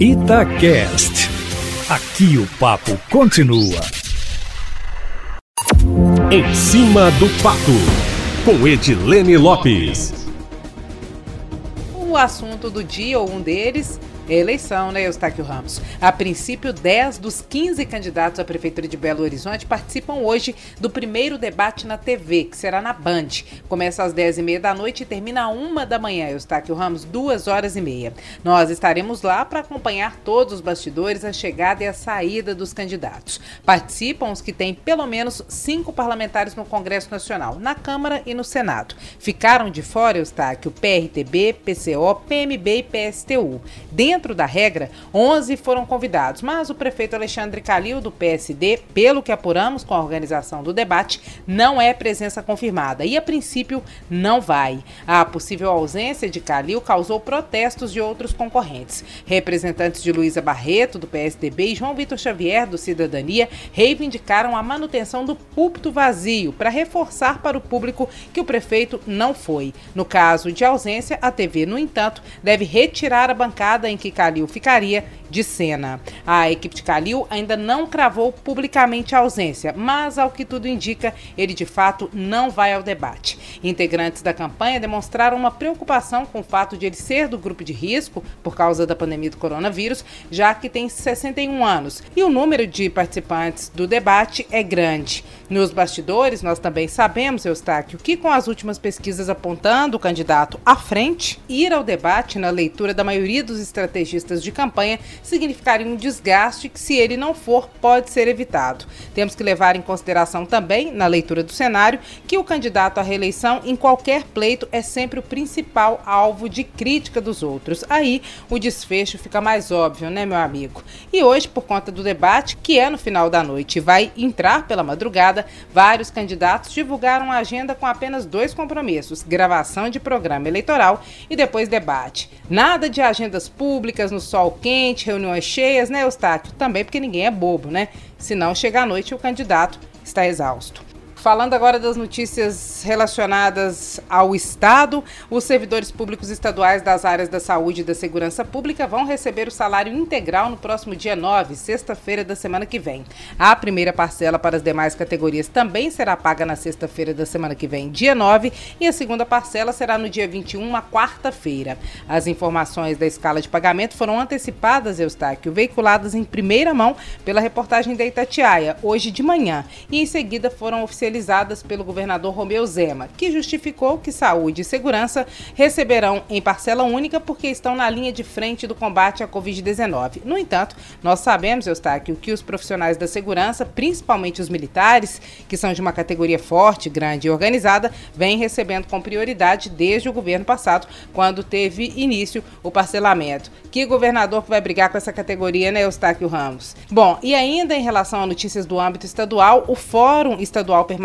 Itacast. Aqui o papo continua. Em cima do papo, com Edilene Lopes. O assunto do dia, ou um deles, eleição, né, Eustáquio Ramos? A princípio, 10 dos 15 candidatos à Prefeitura de Belo Horizonte participam hoje do primeiro debate na TV, que será na Band. Começa às 10h30 da noite e termina às 1 da manhã, Eustáquio Ramos, duas horas e meia. Nós estaremos lá para acompanhar todos os bastidores, a chegada e a saída dos candidatos. Participam os que têm pelo menos cinco parlamentares no Congresso Nacional, na Câmara e no Senado. Ficaram de fora, Eustáquio, PRTB, PCO, PMB e PSTU. Dentro Dentro da regra, 11 foram convidados, mas o prefeito Alexandre Calil, do PSD, pelo que apuramos com a organização do debate, não é presença confirmada e, a princípio, não vai. A possível ausência de Calil causou protestos de outros concorrentes. Representantes de Luísa Barreto, do PSDB, e João Vitor Xavier, do Cidadania, reivindicaram a manutenção do púlpito vazio para reforçar para o público que o prefeito não foi. No caso de ausência, a TV, no entanto, deve retirar a bancada em que que Calil ficaria de cena. A equipe de Calil ainda não cravou publicamente a ausência, mas ao que tudo indica, ele de fato não vai ao debate. Integrantes da campanha demonstraram uma preocupação com o fato de ele ser do grupo de risco por causa da pandemia do coronavírus, já que tem 61 anos e o número de participantes do debate é grande. Nos bastidores, nós também sabemos, Eustáquio, que com as últimas pesquisas apontando o candidato à frente, ir ao debate na leitura da maioria dos estrategistas de campanha significaria um desgaste que, se ele não for, pode ser evitado. Temos que levar em consideração também, na leitura do cenário, que o candidato à reeleição em qualquer pleito é sempre o principal alvo de crítica dos outros. Aí o desfecho fica mais óbvio, né, meu amigo? E hoje, por conta do debate, que é no final da noite e vai entrar pela madrugada, vários candidatos divulgaram a agenda com apenas dois compromissos: gravação de programa eleitoral e depois debate. Nada de agendas públicas no sol quente, reuniões cheias, né, Eustáquio? Também porque ninguém é bobo, né? Senão chega à noite e o candidato está exausto. Falando agora das notícias relacionadas ao Estado, os servidores públicos estaduais das áreas da saúde e da segurança pública vão receber o salário integral no próximo dia 9, sexta-feira da semana que vem. A primeira parcela para as demais categorias também será paga na sexta-feira da semana que vem, dia 9, e a segunda parcela será no dia 21, uma quarta-feira. As informações da escala de pagamento foram antecipadas, Eustáquio, veiculadas em primeira mão pela reportagem da Itatiaia, hoje de manhã, e em seguida foram oficializadas oficializadas pelo governador Romeu Zema, que justificou que saúde e segurança receberão em parcela única porque estão na linha de frente do combate à Covid-19. No entanto, nós sabemos, Eustáquio, que os profissionais da segurança, principalmente os militares, que são de uma categoria forte, grande e organizada, vêm recebendo com prioridade desde o governo passado, quando teve início o parcelamento. Que governador que vai brigar com essa categoria, né, Eustáquio Ramos? Bom, e ainda em relação a notícias do âmbito estadual, o Fórum Estadual Permanente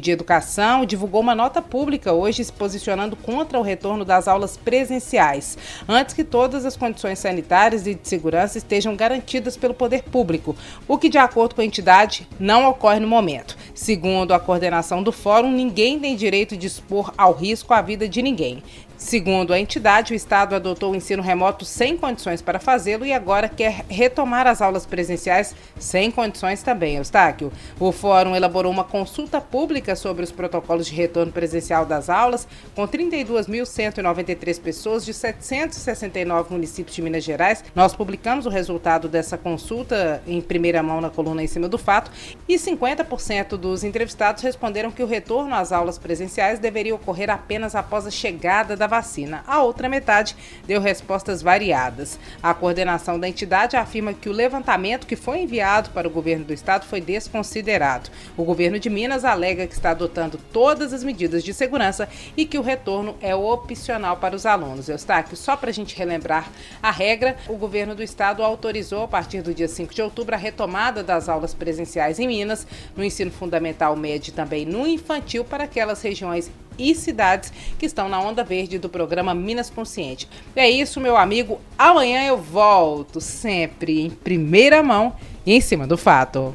de Educação divulgou uma nota pública hoje se posicionando contra o retorno das aulas presenciais, antes que todas as condições sanitárias e de segurança estejam garantidas pelo poder público, o que, de acordo com a entidade, não ocorre no momento. Segundo a coordenação do fórum, ninguém tem direito de expor ao risco a vida de ninguém. Segundo a entidade, o Estado adotou o ensino remoto sem condições para fazê-lo e agora quer retomar as aulas presenciais sem condições também, Eustáquio. O Fórum elaborou uma consulta pública sobre os protocolos de retorno presencial das aulas, com 32.193 pessoas de 769 municípios de Minas Gerais. Nós publicamos o resultado dessa consulta em primeira mão na coluna em cima do fato e 50% dos entrevistados responderam que o retorno às aulas presenciais deveria ocorrer apenas após a chegada da vacina. A outra metade deu respostas variadas. A coordenação da entidade afirma que o levantamento que foi enviado para o governo do estado foi desconsiderado. O governo de Alega que está adotando todas as medidas de segurança e que o retorno é opcional para os alunos. Eustáquio, só para a gente relembrar a regra, o governo do estado autorizou a partir do dia 5 de outubro a retomada das aulas presenciais em Minas, no ensino fundamental médio e também no infantil para aquelas regiões e cidades que estão na onda verde do programa Minas Consciente. É isso, meu amigo. Amanhã eu volto, sempre em primeira mão e em cima do fato.